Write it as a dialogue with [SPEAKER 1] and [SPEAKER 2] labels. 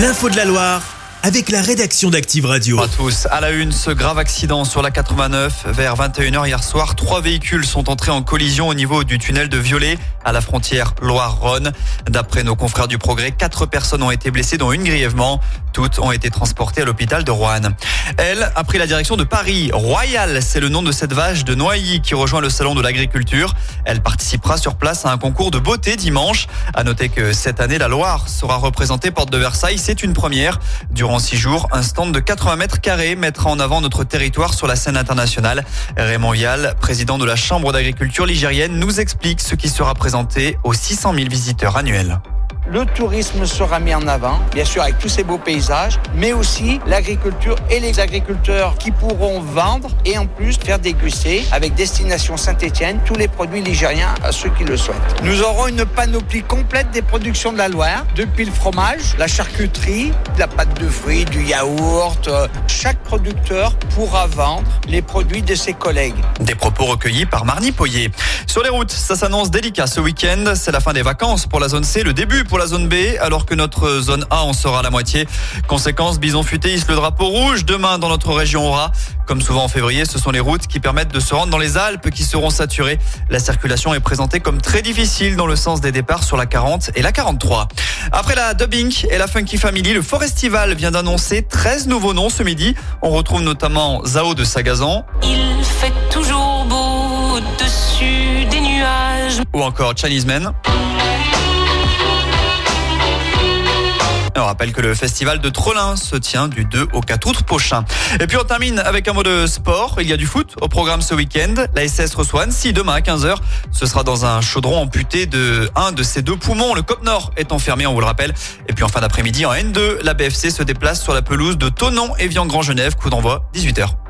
[SPEAKER 1] L'info de la Loire avec la rédaction d'Active Radio.
[SPEAKER 2] Bonjour à tous. À la une, ce grave accident sur la 89 vers 21h hier soir. Trois véhicules sont entrés en collision au niveau du tunnel de Violet à la frontière Loire-Rhône. D'après nos confrères du Progrès, quatre personnes ont été blessées, dont une grièvement. Toutes ont été transportées à l'hôpital de Rouen. Elle a pris la direction de Paris. Royal, c'est le nom de cette vache de Noailly qui rejoint le salon de l'agriculture. Elle participera sur place à un concours de beauté dimanche. À noter que cette année, la Loire sera représentée porte de Versailles. C'est une première. Durant six jours, un stand de 80 mètres carrés mettra en avant notre territoire sur la scène internationale. Raymond Vial, président de la Chambre d'agriculture ligérienne, nous explique ce qui sera présenté aux 600 000 visiteurs annuels.
[SPEAKER 3] Le tourisme sera mis en avant, bien sûr avec tous ces beaux paysages, mais aussi l'agriculture et les agriculteurs qui pourront vendre et en plus faire déguster avec Destination Saint-Étienne tous les produits ligériens à ceux qui le souhaitent. Nous aurons une panoplie complète des productions de la Loire, depuis le fromage, la charcuterie, la pâte de fruits, du yaourt. Chaque producteur pourra vendre les produits de ses collègues.
[SPEAKER 2] Des propos recueillis par Marnie Poyer. Sur les routes, ça s'annonce délicat ce week-end. C'est la fin des vacances pour la zone C, le début pour la zone B, alors que notre zone A en sera la moitié. Conséquence, Bison Futé hisse le drapeau rouge. Demain, dans notre région aura, comme souvent en février, ce sont les routes qui permettent de se rendre dans les Alpes qui seront saturées. La circulation est présentée comme très difficile dans le sens des départs sur la 40 et la 43. Après la dubbing et la Funky Family, le Forestival vient d'annoncer 13 nouveaux noms ce midi. On retrouve notamment Zao de Sagazan.
[SPEAKER 4] Il fait toujours beau au-dessus des nuages.
[SPEAKER 2] Ou encore Chinese Men. Rappelle que le festival de Trollin se tient du 2 au 4 août prochain. Et puis on termine avec un mot de sport. Il y a du foot au programme ce week-end. La SS reçoit Annecy demain à 15h. Ce sera dans un chaudron amputé de un de ses deux poumons. Le COP Nord est enfermé, on vous le rappelle. Et puis en fin d'après-midi en N2, la BFC se déplace sur la pelouse de Tonon et Vian-Grand Genève. Coup d'envoi 18h.